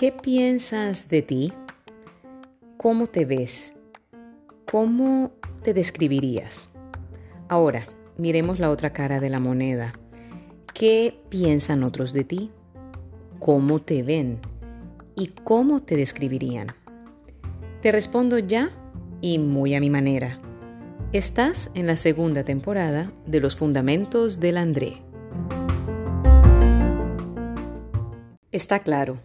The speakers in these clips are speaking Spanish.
¿Qué piensas de ti? ¿Cómo te ves? ¿Cómo te describirías? Ahora, miremos la otra cara de la moneda. ¿Qué piensan otros de ti? ¿Cómo te ven? ¿Y cómo te describirían? Te respondo ya y muy a mi manera. Estás en la segunda temporada de Los Fundamentos del André. Está claro,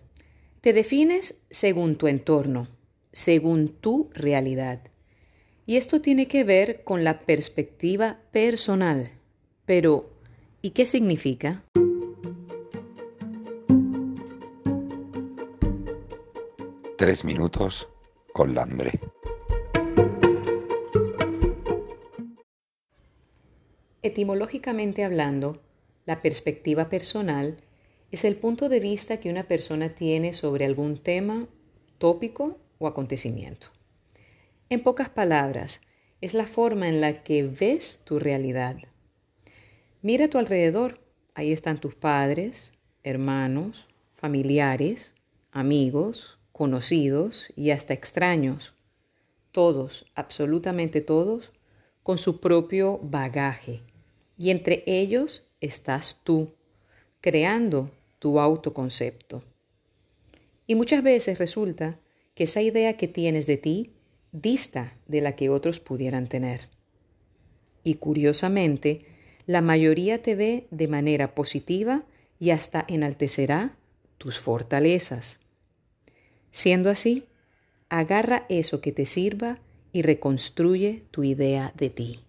te defines según tu entorno, según tu realidad. Y esto tiene que ver con la perspectiva personal. Pero, ¿y qué significa? Tres minutos con Landré. Etimológicamente hablando, la perspectiva personal es el punto de vista que una persona tiene sobre algún tema, tópico o acontecimiento. En pocas palabras, es la forma en la que ves tu realidad. Mira a tu alrededor. Ahí están tus padres, hermanos, familiares, amigos, conocidos y hasta extraños. Todos, absolutamente todos, con su propio bagaje. Y entre ellos estás tú, creando tu autoconcepto. Y muchas veces resulta que esa idea que tienes de ti dista de la que otros pudieran tener. Y curiosamente, la mayoría te ve de manera positiva y hasta enaltecerá tus fortalezas. Siendo así, agarra eso que te sirva y reconstruye tu idea de ti.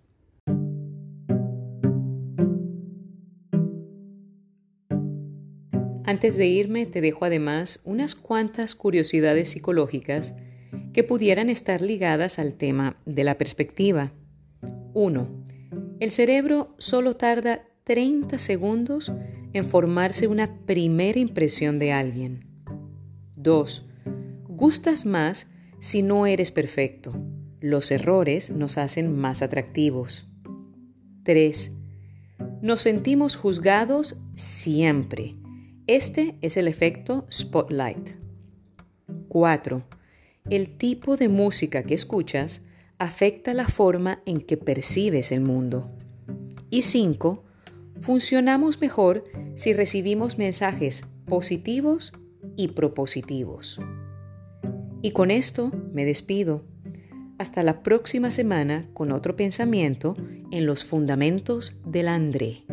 Antes de irme, te dejo además unas cuantas curiosidades psicológicas que pudieran estar ligadas al tema de la perspectiva. 1. El cerebro solo tarda 30 segundos en formarse una primera impresión de alguien. 2. Gustas más si no eres perfecto. Los errores nos hacen más atractivos. 3. Nos sentimos juzgados siempre este es el efecto spotlight. 4. El tipo de música que escuchas afecta la forma en que percibes el mundo. Y 5. Funcionamos mejor si recibimos mensajes positivos y propositivos. Y con esto me despido. Hasta la próxima semana con otro pensamiento en los fundamentos del André.